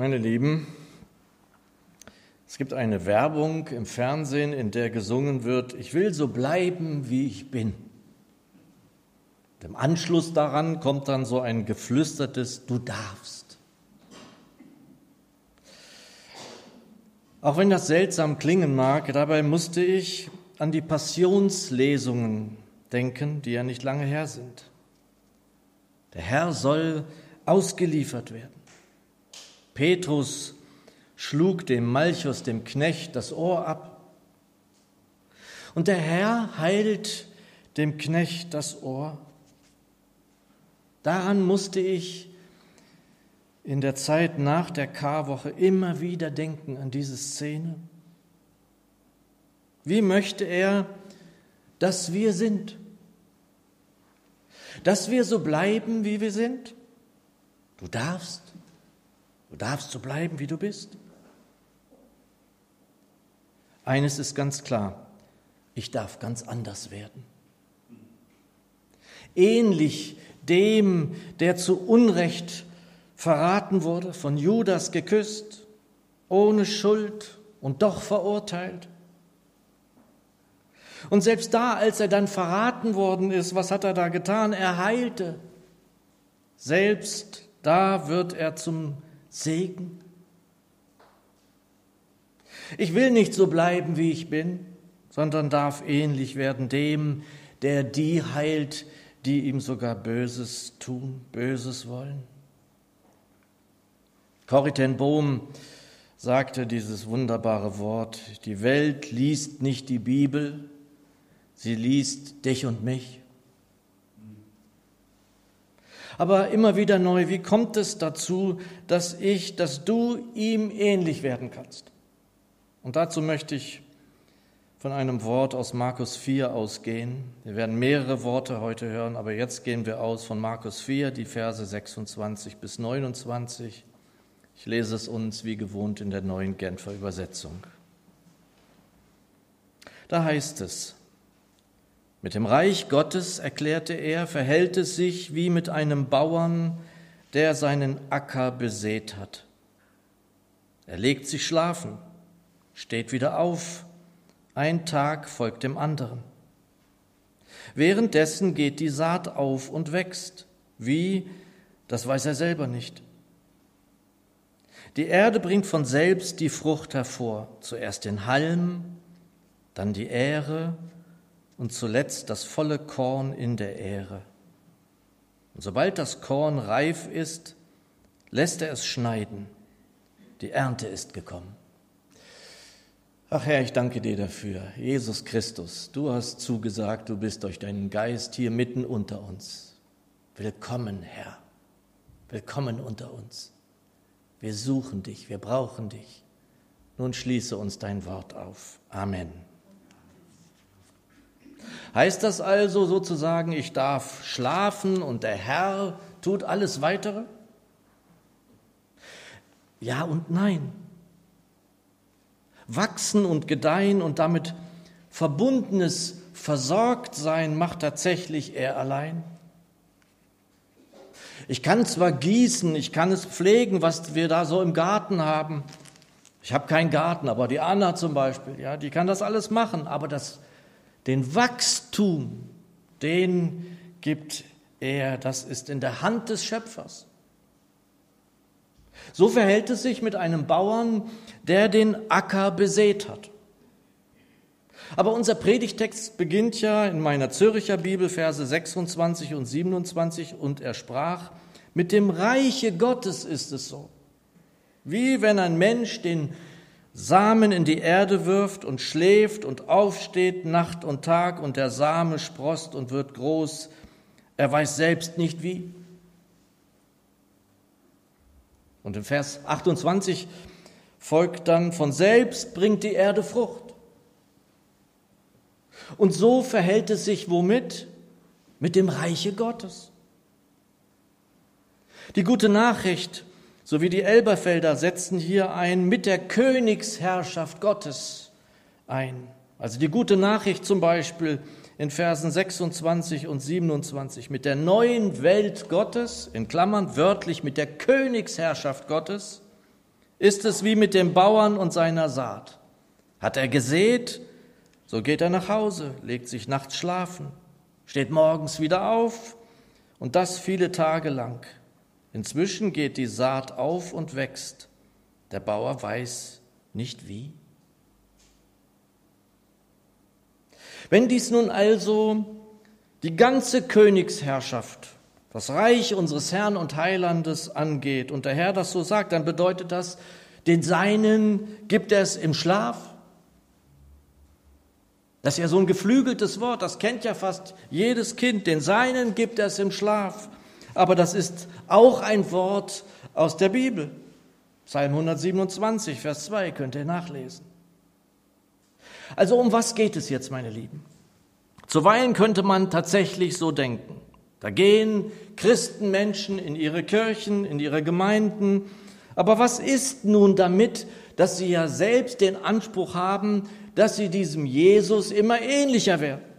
Meine Lieben, es gibt eine Werbung im Fernsehen, in der gesungen wird, ich will so bleiben, wie ich bin. Im Anschluss daran kommt dann so ein geflüstertes Du darfst. Auch wenn das seltsam klingen mag, dabei musste ich an die Passionslesungen denken, die ja nicht lange her sind. Der Herr soll ausgeliefert werden. Petrus schlug dem Malchus, dem Knecht, das Ohr ab. Und der Herr heilt dem Knecht das Ohr. Daran musste ich in der Zeit nach der Karwoche immer wieder denken an diese Szene. Wie möchte er, dass wir sind? Dass wir so bleiben, wie wir sind? Du darfst. Du darfst so bleiben, wie du bist. Eines ist ganz klar, ich darf ganz anders werden. Ähnlich dem, der zu Unrecht verraten wurde, von Judas geküsst, ohne Schuld und doch verurteilt. Und selbst da, als er dann verraten worden ist, was hat er da getan? Er heilte. Selbst da wird er zum Segen. Ich will nicht so bleiben, wie ich bin, sondern darf ähnlich werden dem, der die heilt, die ihm sogar Böses tun, Böses wollen. Corrie Bohm sagte dieses wunderbare Wort, die Welt liest nicht die Bibel, sie liest dich und mich. Aber immer wieder neu, wie kommt es dazu, dass ich, dass du ihm ähnlich werden kannst? Und dazu möchte ich von einem Wort aus Markus 4 ausgehen. Wir werden mehrere Worte heute hören, aber jetzt gehen wir aus von Markus 4, die Verse 26 bis 29. Ich lese es uns wie gewohnt in der neuen Genfer Übersetzung. Da heißt es, mit dem Reich Gottes, erklärte er, verhält es sich wie mit einem Bauern, der seinen Acker besät hat. Er legt sich schlafen, steht wieder auf, ein Tag folgt dem anderen. Währenddessen geht die Saat auf und wächst. Wie, das weiß er selber nicht. Die Erde bringt von selbst die Frucht hervor, zuerst den Halm, dann die Ähre und zuletzt das volle Korn in der Ähre. Und sobald das Korn reif ist, lässt er es schneiden. Die Ernte ist gekommen. Ach Herr, ich danke dir dafür. Jesus Christus, du hast zugesagt, du bist durch deinen Geist hier mitten unter uns. Willkommen, Herr. Willkommen unter uns. Wir suchen dich, wir brauchen dich. Nun schließe uns dein Wort auf. Amen. Heißt das also sozusagen, ich darf schlafen und der Herr tut alles weitere? Ja und nein wachsen und gedeihen und damit verbundenes Versorgtsein macht tatsächlich er allein. Ich kann zwar gießen, ich kann es pflegen, was wir da so im Garten haben. Ich habe keinen Garten, aber die Anna zum Beispiel, ja, die kann das alles machen. Aber das, den Wachstum, den gibt er, das ist in der Hand des Schöpfers. So verhält es sich mit einem Bauern, der den Acker besät hat. Aber unser Predigtext beginnt ja in meiner Zürcher Bibel, Verse 26 und 27, und er sprach, mit dem Reiche Gottes ist es so. Wie wenn ein Mensch den Samen in die Erde wirft und schläft und aufsteht Nacht und Tag und der Same sprost und wird groß, er weiß selbst nicht wie. Und in Vers 28 folgt dann, von selbst bringt die Erde Frucht. Und so verhält es sich womit? Mit dem Reiche Gottes. Die gute Nachricht sowie die Elberfelder setzen hier ein mit der Königsherrschaft Gottes ein. Also die gute Nachricht zum Beispiel in Versen 26 und 27 mit der neuen Welt Gottes, in Klammern wörtlich mit der Königsherrschaft Gottes, ist es wie mit dem Bauern und seiner Saat. Hat er gesät, so geht er nach Hause, legt sich nachts schlafen, steht morgens wieder auf und das viele Tage lang. Inzwischen geht die Saat auf und wächst. Der Bauer weiß nicht wie. Wenn dies nun also die ganze Königsherrschaft, das Reich unseres Herrn und Heilandes angeht und der Herr das so sagt, dann bedeutet das, den Seinen gibt er es im Schlaf, das ist ja so ein geflügeltes Wort, das kennt ja fast jedes Kind. Den Seinen gibt er es im Schlaf. Aber das ist auch ein Wort aus der Bibel. Psalm 127, Vers 2 könnt ihr nachlesen. Also um was geht es jetzt, meine Lieben? Zuweilen könnte man tatsächlich so denken. Da gehen Christenmenschen in ihre Kirchen, in ihre Gemeinden. Aber was ist nun damit, dass sie ja selbst den Anspruch haben, dass sie diesem Jesus immer ähnlicher werden.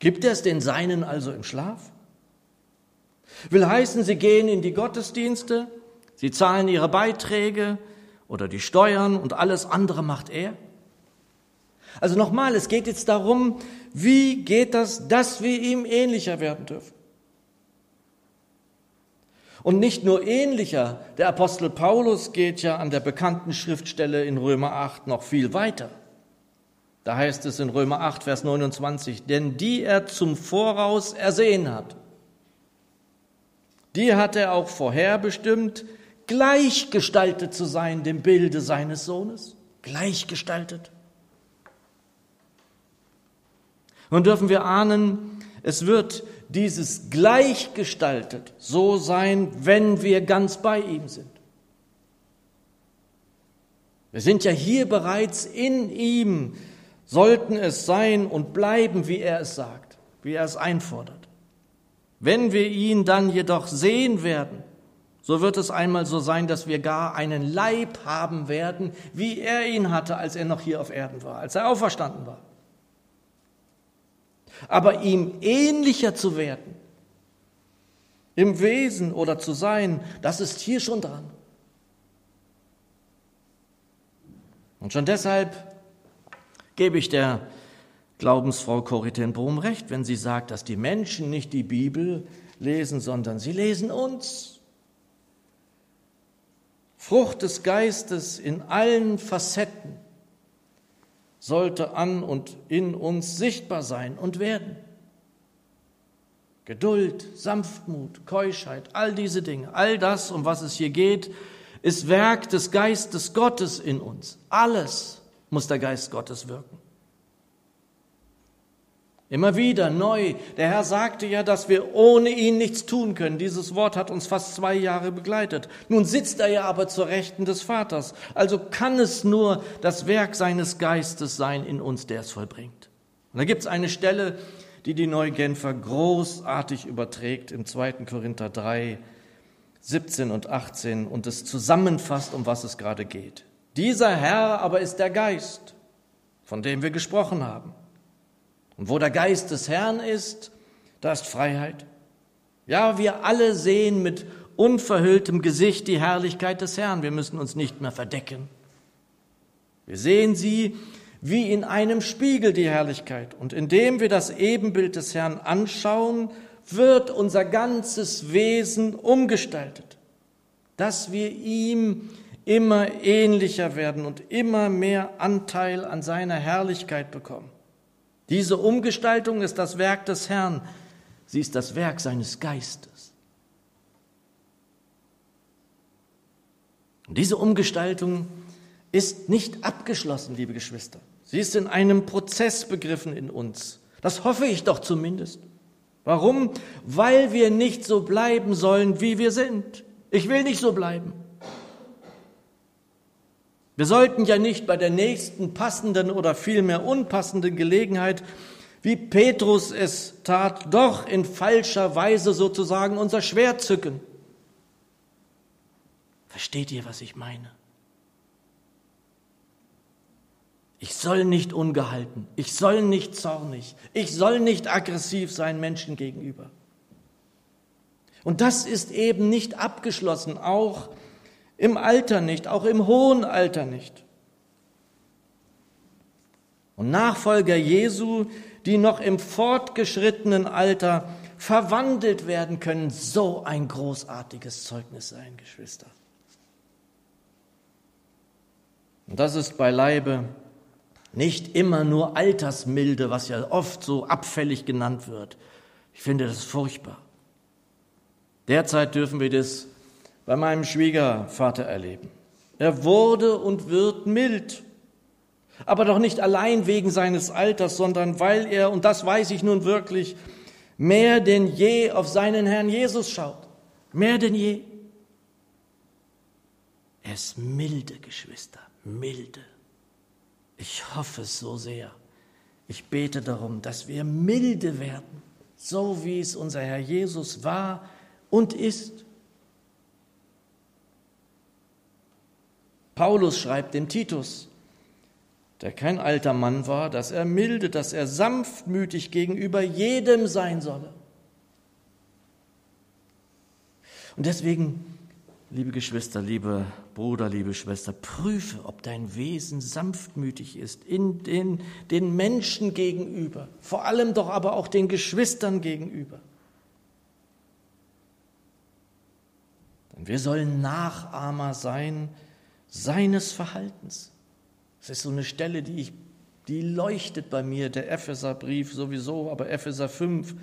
Gibt er es den Seinen also im Schlaf? Will heißen, sie gehen in die Gottesdienste, sie zahlen ihre Beiträge oder die Steuern und alles andere macht er? Also nochmal, es geht jetzt darum, wie geht das, dass wir ihm ähnlicher werden dürfen. Und nicht nur ähnlicher, der Apostel Paulus geht ja an der bekannten Schriftstelle in Römer 8 noch viel weiter. Da heißt es in Römer 8, Vers 29, denn die er zum Voraus ersehen hat, die hat er auch vorherbestimmt, gleichgestaltet zu sein dem Bilde seines Sohnes. Gleichgestaltet. Nun dürfen wir ahnen, es wird dieses gleichgestaltet so sein, wenn wir ganz bei ihm sind. Wir sind ja hier bereits in ihm, sollten es sein und bleiben, wie er es sagt, wie er es einfordert. Wenn wir ihn dann jedoch sehen werden, so wird es einmal so sein, dass wir gar einen Leib haben werden, wie er ihn hatte, als er noch hier auf Erden war, als er auferstanden war. Aber ihm ähnlicher zu werden, im Wesen oder zu sein, das ist hier schon dran. Und schon deshalb gebe ich der Glaubensfrau Corrie Bohm recht, wenn sie sagt, dass die Menschen nicht die Bibel lesen, sondern sie lesen uns. Frucht des Geistes in allen Facetten sollte an und in uns sichtbar sein und werden. Geduld, Sanftmut, Keuschheit, all diese Dinge, all das, um was es hier geht, ist Werk des Geistes Gottes in uns. Alles muss der Geist Gottes wirken. Immer wieder neu. Der Herr sagte ja, dass wir ohne ihn nichts tun können. Dieses Wort hat uns fast zwei Jahre begleitet. Nun sitzt er ja aber zur Rechten des Vaters. Also kann es nur das Werk seines Geistes sein in uns, der es vollbringt. Und da gibt es eine Stelle, die die Neugenfer großartig überträgt im 2. Korinther 3, 17 und 18 und es zusammenfasst, um was es gerade geht. Dieser Herr aber ist der Geist, von dem wir gesprochen haben. Und wo der Geist des Herrn ist, da ist Freiheit. Ja, wir alle sehen mit unverhülltem Gesicht die Herrlichkeit des Herrn. Wir müssen uns nicht mehr verdecken. Wir sehen sie wie in einem Spiegel die Herrlichkeit. Und indem wir das Ebenbild des Herrn anschauen, wird unser ganzes Wesen umgestaltet, dass wir ihm immer ähnlicher werden und immer mehr Anteil an seiner Herrlichkeit bekommen. Diese Umgestaltung ist das Werk des Herrn. Sie ist das Werk seines Geistes. Und diese Umgestaltung ist nicht abgeschlossen, liebe Geschwister. Sie ist in einem Prozess begriffen in uns. Das hoffe ich doch zumindest. Warum? Weil wir nicht so bleiben sollen, wie wir sind. Ich will nicht so bleiben. Wir sollten ja nicht bei der nächsten passenden oder vielmehr unpassenden Gelegenheit, wie Petrus es tat, doch in falscher Weise sozusagen unser Schwert zücken. Versteht ihr, was ich meine? Ich soll nicht ungehalten, ich soll nicht zornig, ich soll nicht aggressiv sein Menschen gegenüber. Und das ist eben nicht abgeschlossen, auch im Alter nicht, auch im hohen Alter nicht. Und Nachfolger Jesu, die noch im fortgeschrittenen Alter verwandelt werden können, so ein großartiges Zeugnis sein, Geschwister. Und das ist beileibe nicht immer nur Altersmilde, was ja oft so abfällig genannt wird. Ich finde das furchtbar. Derzeit dürfen wir das bei meinem Schwiegervater erleben. Er wurde und wird mild, aber doch nicht allein wegen seines Alters, sondern weil er, und das weiß ich nun wirklich, mehr denn je auf seinen Herrn Jesus schaut. Mehr denn je. Er ist milde, Geschwister milde. Ich hoffe es so sehr. Ich bete darum, dass wir milde werden, so wie es unser Herr Jesus war und ist. Paulus schreibt dem Titus, der kein alter Mann war, dass er milde, dass er sanftmütig gegenüber jedem sein solle. Und deswegen Liebe Geschwister, liebe Bruder, liebe Schwester, prüfe, ob dein Wesen sanftmütig ist, in den, den Menschen gegenüber, vor allem doch aber auch den Geschwistern gegenüber. Denn wir sollen Nachahmer sein seines Verhaltens. Das ist so eine Stelle, die, ich, die leuchtet bei mir, der Epheserbrief sowieso, aber Epheser 5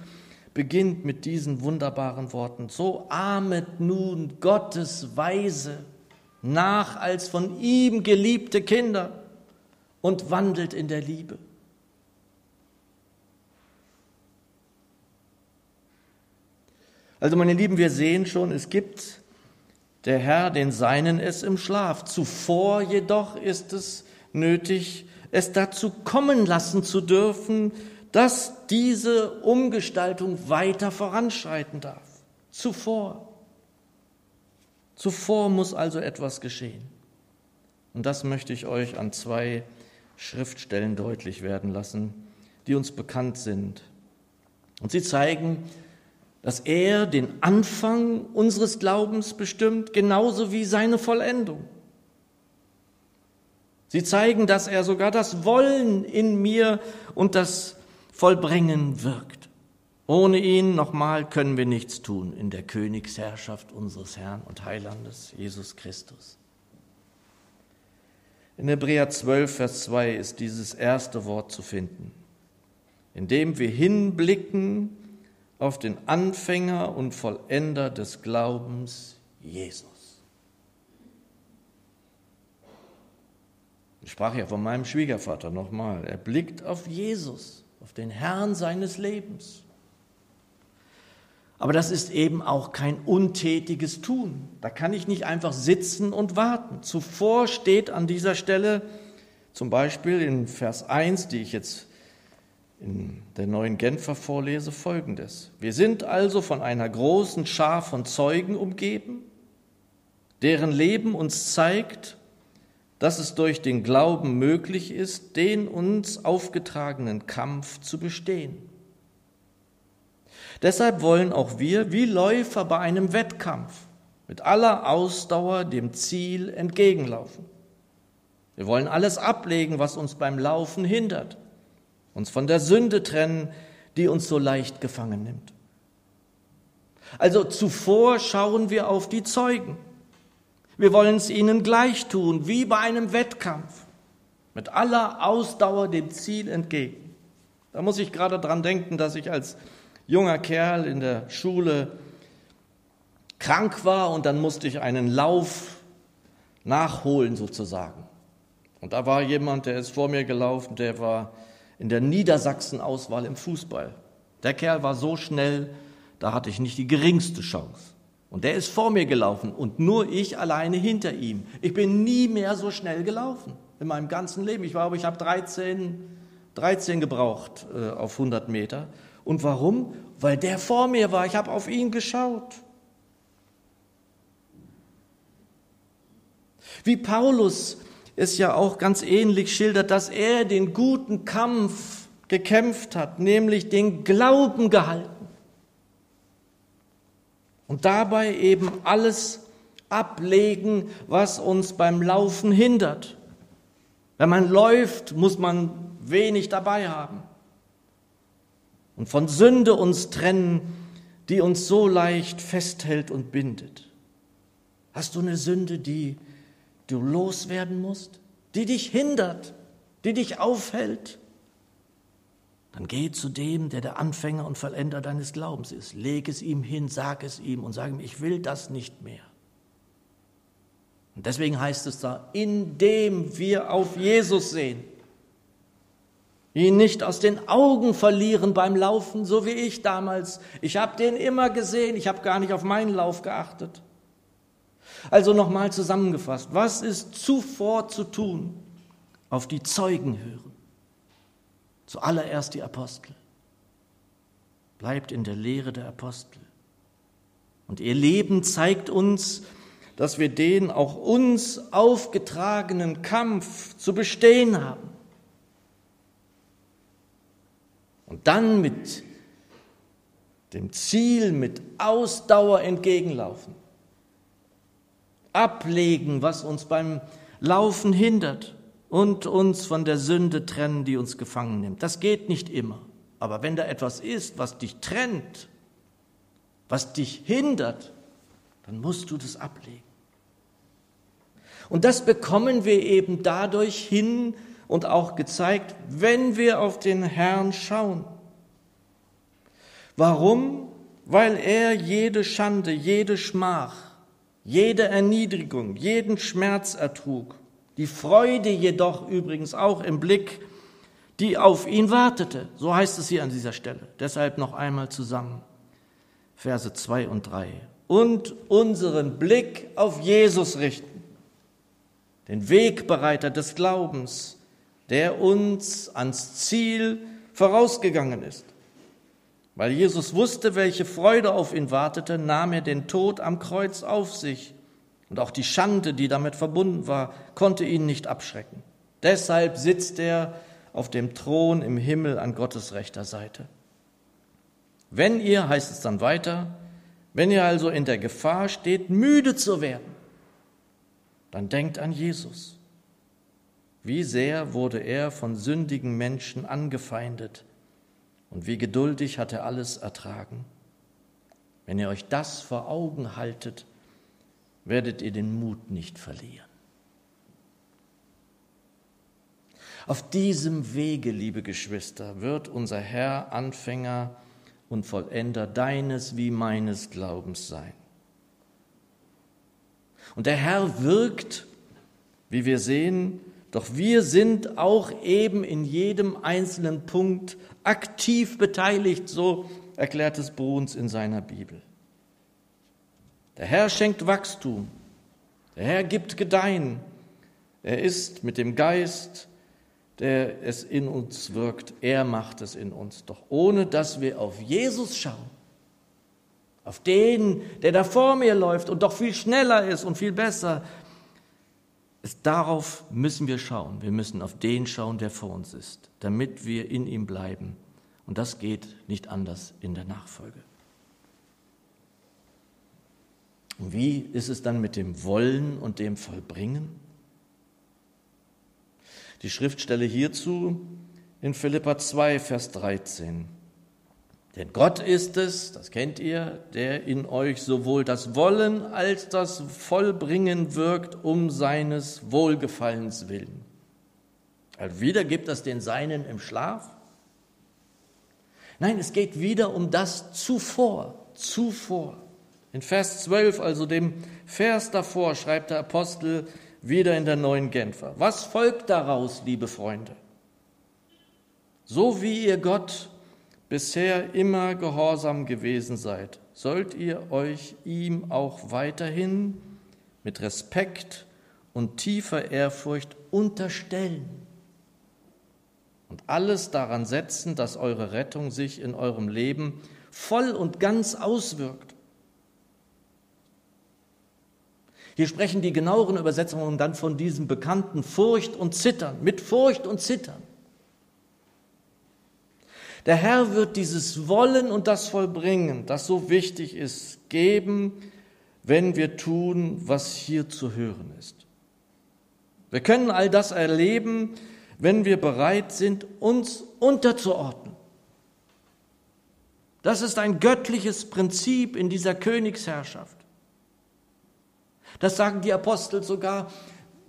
beginnt mit diesen wunderbaren Worten. So ahmet nun Gottes Weise nach als von ihm geliebte Kinder und wandelt in der Liebe. Also meine Lieben, wir sehen schon, es gibt der Herr den Seinen es im Schlaf. Zuvor jedoch ist es nötig, es dazu kommen lassen zu dürfen, dass diese Umgestaltung weiter voranschreiten darf. Zuvor. Zuvor muss also etwas geschehen. Und das möchte ich euch an zwei Schriftstellen deutlich werden lassen, die uns bekannt sind. Und sie zeigen, dass er den Anfang unseres Glaubens bestimmt, genauso wie seine Vollendung. Sie zeigen, dass er sogar das Wollen in mir und das vollbringen wirkt. Ohne ihn, nochmal, können wir nichts tun in der Königsherrschaft unseres Herrn und Heilandes, Jesus Christus. In Hebräer 12, Vers 2 ist dieses erste Wort zu finden, indem wir hinblicken auf den Anfänger und Vollender des Glaubens, Jesus. Ich sprach ja von meinem Schwiegervater nochmal. Er blickt auf Jesus auf den Herrn seines Lebens. Aber das ist eben auch kein untätiges Tun. Da kann ich nicht einfach sitzen und warten. Zuvor steht an dieser Stelle zum Beispiel in Vers 1, die ich jetzt in der neuen Genfer vorlese, folgendes. Wir sind also von einer großen Schar von Zeugen umgeben, deren Leben uns zeigt, dass es durch den Glauben möglich ist, den uns aufgetragenen Kampf zu bestehen. Deshalb wollen auch wir, wie Läufer bei einem Wettkampf, mit aller Ausdauer dem Ziel entgegenlaufen. Wir wollen alles ablegen, was uns beim Laufen hindert, uns von der Sünde trennen, die uns so leicht gefangen nimmt. Also zuvor schauen wir auf die Zeugen. Wir wollen es ihnen gleich tun, wie bei einem Wettkampf, mit aller Ausdauer dem Ziel entgegen. Da muss ich gerade dran denken, dass ich als junger Kerl in der Schule krank war und dann musste ich einen Lauf nachholen sozusagen. Und da war jemand, der ist vor mir gelaufen, der war in der Niedersachsen-Auswahl im Fußball. Der Kerl war so schnell, da hatte ich nicht die geringste Chance. Und der ist vor mir gelaufen und nur ich alleine hinter ihm. Ich bin nie mehr so schnell gelaufen in meinem ganzen Leben. Ich glaube, ich habe 13, 13 gebraucht äh, auf 100 Meter. Und warum? Weil der vor mir war. Ich habe auf ihn geschaut. Wie Paulus es ja auch ganz ähnlich schildert, dass er den guten Kampf gekämpft hat, nämlich den Glauben gehalten. Und dabei eben alles ablegen, was uns beim Laufen hindert. Wenn man läuft, muss man wenig dabei haben. Und von Sünde uns trennen, die uns so leicht festhält und bindet. Hast du eine Sünde, die du loswerden musst, die dich hindert, die dich aufhält? Dann geh zu dem, der der Anfänger und Vollender deines Glaubens ist. Leg es ihm hin, sag es ihm und sag ihm, ich will das nicht mehr. Und deswegen heißt es da, indem wir auf Jesus sehen, ihn nicht aus den Augen verlieren beim Laufen, so wie ich damals. Ich habe den immer gesehen, ich habe gar nicht auf meinen Lauf geachtet. Also nochmal zusammengefasst, was ist zuvor zu tun? Auf die Zeugen hören. Zuallererst die Apostel. Bleibt in der Lehre der Apostel. Und ihr Leben zeigt uns, dass wir den auch uns aufgetragenen Kampf zu bestehen haben. Und dann mit dem Ziel, mit Ausdauer entgegenlaufen. Ablegen, was uns beim Laufen hindert und uns von der Sünde trennen, die uns gefangen nimmt. Das geht nicht immer. Aber wenn da etwas ist, was dich trennt, was dich hindert, dann musst du das ablegen. Und das bekommen wir eben dadurch hin und auch gezeigt, wenn wir auf den Herrn schauen. Warum? Weil er jede Schande, jede Schmach, jede Erniedrigung, jeden Schmerz ertrug, die Freude jedoch übrigens auch im Blick, die auf ihn wartete. So heißt es hier an dieser Stelle. Deshalb noch einmal zusammen. Verse 2 und 3. Und unseren Blick auf Jesus richten den Wegbereiter des Glaubens, der uns ans Ziel vorausgegangen ist. Weil Jesus wusste, welche Freude auf ihn wartete, nahm er den Tod am Kreuz auf sich. Und auch die Schande, die damit verbunden war, konnte ihn nicht abschrecken. Deshalb sitzt er auf dem Thron im Himmel an Gottes rechter Seite. Wenn ihr, heißt es dann weiter, wenn ihr also in der Gefahr steht, müde zu werden, dann denkt an Jesus. Wie sehr wurde er von sündigen Menschen angefeindet und wie geduldig hat er alles ertragen. Wenn ihr euch das vor Augen haltet, werdet ihr den Mut nicht verlieren. Auf diesem Wege, liebe Geschwister, wird unser Herr Anfänger und Vollender deines wie meines Glaubens sein. Und der Herr wirkt, wie wir sehen, doch wir sind auch eben in jedem einzelnen Punkt aktiv beteiligt, so erklärt es Bruns in seiner Bibel. Der Herr schenkt Wachstum, der Herr gibt Gedeihen, er ist mit dem Geist, der es in uns wirkt, er macht es in uns, doch ohne dass wir auf Jesus schauen, auf den, der da vor mir läuft und doch viel schneller ist und viel besser. Darauf müssen wir schauen. Wir müssen auf den schauen, der vor uns ist, damit wir in ihm bleiben. Und das geht nicht anders in der Nachfolge. Und wie ist es dann mit dem Wollen und dem Vollbringen? Die Schriftstelle hierzu in Philippa 2, Vers 13. Denn Gott ist es, das kennt ihr, der in euch sowohl das Wollen als das Vollbringen wirkt um seines Wohlgefallens willen. Also wieder gibt es den Seinen im Schlaf? Nein, es geht wieder um das zuvor, zuvor. In Vers 12, also dem Vers davor, schreibt der Apostel wieder in der neuen Genfer. Was folgt daraus, liebe Freunde? So wie ihr Gott bisher immer gehorsam gewesen seid, sollt ihr euch ihm auch weiterhin mit Respekt und tiefer Ehrfurcht unterstellen und alles daran setzen, dass eure Rettung sich in eurem Leben voll und ganz auswirkt. Hier sprechen die genaueren Übersetzungen dann von diesem bekannten Furcht und Zittern, mit Furcht und Zittern. Der Herr wird dieses Wollen und das Vollbringen, das so wichtig ist, geben, wenn wir tun, was hier zu hören ist. Wir können all das erleben, wenn wir bereit sind, uns unterzuordnen. Das ist ein göttliches Prinzip in dieser Königsherrschaft. Das sagen die Apostel sogar,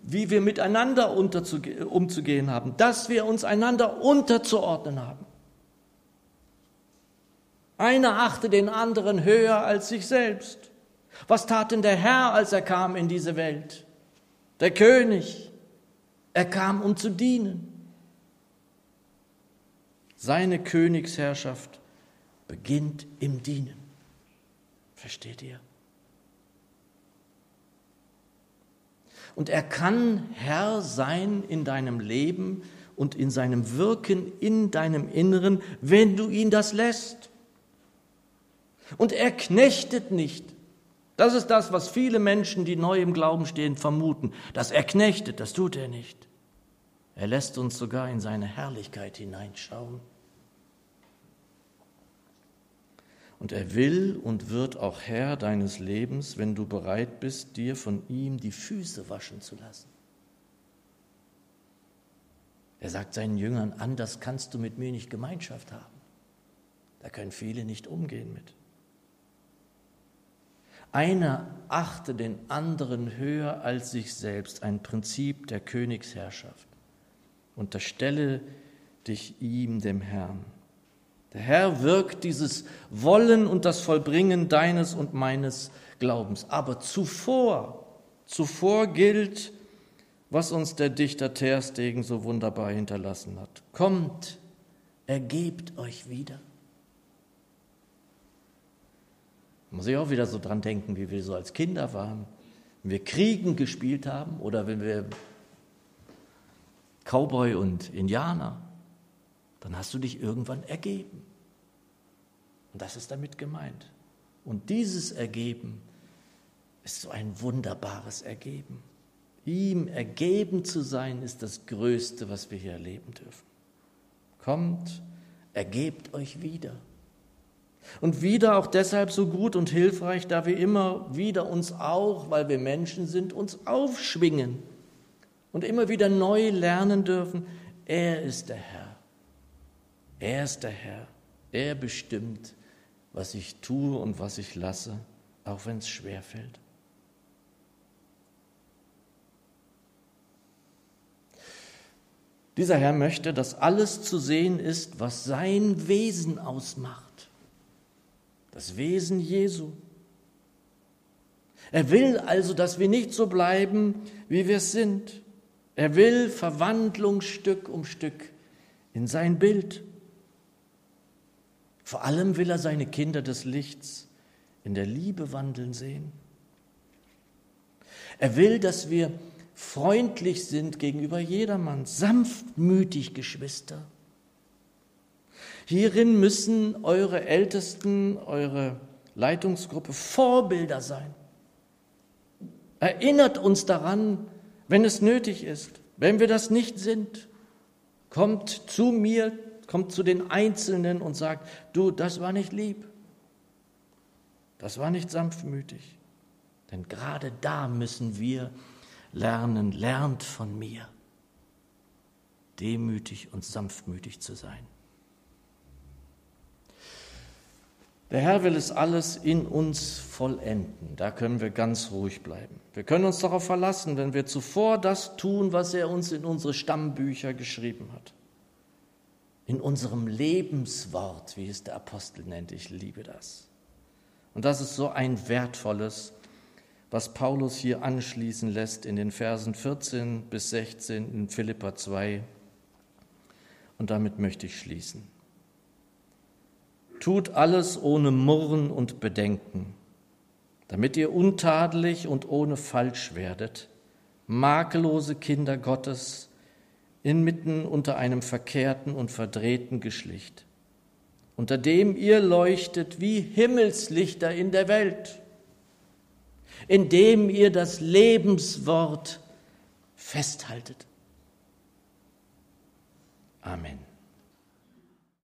wie wir miteinander umzugehen haben, dass wir uns einander unterzuordnen haben. Einer achte den anderen höher als sich selbst. Was tat denn der Herr, als er kam in diese Welt? Der König. Er kam, um zu dienen. Seine Königsherrschaft beginnt im Dienen. Versteht ihr? Und er kann Herr sein in deinem Leben und in seinem Wirken in deinem Inneren, wenn du ihn das lässt. Und er knechtet nicht. Das ist das, was viele Menschen, die neu im Glauben stehen, vermuten. Dass er knechtet, das tut er nicht. Er lässt uns sogar in seine Herrlichkeit hineinschauen. Und er will und wird auch Herr deines Lebens, wenn du bereit bist, dir von ihm die Füße waschen zu lassen. Er sagt seinen Jüngern, anders kannst du mit mir nicht Gemeinschaft haben. Da können viele nicht umgehen mit. Einer achte den anderen höher als sich selbst, ein Prinzip der Königsherrschaft. Unterstelle dich ihm, dem Herrn. Der Herr wirkt dieses Wollen und das Vollbringen deines und meines Glaubens. Aber zuvor, zuvor gilt, was uns der Dichter Terstegen so wunderbar hinterlassen hat. Kommt, ergebt euch wieder. Muss ich auch wieder so dran denken, wie wir so als Kinder waren. Wenn wir Kriegen gespielt haben oder wenn wir Cowboy und Indianer dann hast du dich irgendwann ergeben. Und das ist damit gemeint. Und dieses Ergeben ist so ein wunderbares Ergeben. Ihm ergeben zu sein, ist das Größte, was wir hier erleben dürfen. Kommt, ergebt euch wieder. Und wieder auch deshalb so gut und hilfreich, da wir immer wieder uns auch, weil wir Menschen sind, uns aufschwingen und immer wieder neu lernen dürfen, er ist der Herr. Er ist der Herr. Er bestimmt, was ich tue und was ich lasse, auch wenn es schwer fällt. Dieser Herr möchte, dass alles zu sehen ist, was sein Wesen ausmacht. Das Wesen Jesu. Er will also, dass wir nicht so bleiben, wie wir sind. Er will Verwandlung Stück um Stück in sein Bild. Vor allem will er seine Kinder des Lichts in der Liebe wandeln sehen. Er will, dass wir freundlich sind gegenüber jedermann, sanftmütig, Geschwister. Hierin müssen eure Ältesten, eure Leitungsgruppe Vorbilder sein. Erinnert uns daran, wenn es nötig ist. Wenn wir das nicht sind, kommt zu mir, kommt zu den Einzelnen und sagt, du, das war nicht lieb, das war nicht sanftmütig. Denn gerade da müssen wir lernen, lernt von mir, demütig und sanftmütig zu sein. Der Herr will es alles in uns vollenden. Da können wir ganz ruhig bleiben. Wir können uns darauf verlassen, wenn wir zuvor das tun, was er uns in unsere Stammbücher geschrieben hat in unserem Lebenswort, wie es der Apostel nennt. Ich liebe das. Und das ist so ein wertvolles, was Paulus hier anschließen lässt in den Versen 14 bis 16 in Philippa 2. Und damit möchte ich schließen. Tut alles ohne Murren und Bedenken, damit ihr untadelig und ohne Falsch werdet, makellose Kinder Gottes, inmitten unter einem verkehrten und verdrehten Geschlecht, unter dem ihr leuchtet wie Himmelslichter in der Welt, indem ihr das Lebenswort festhaltet. Amen.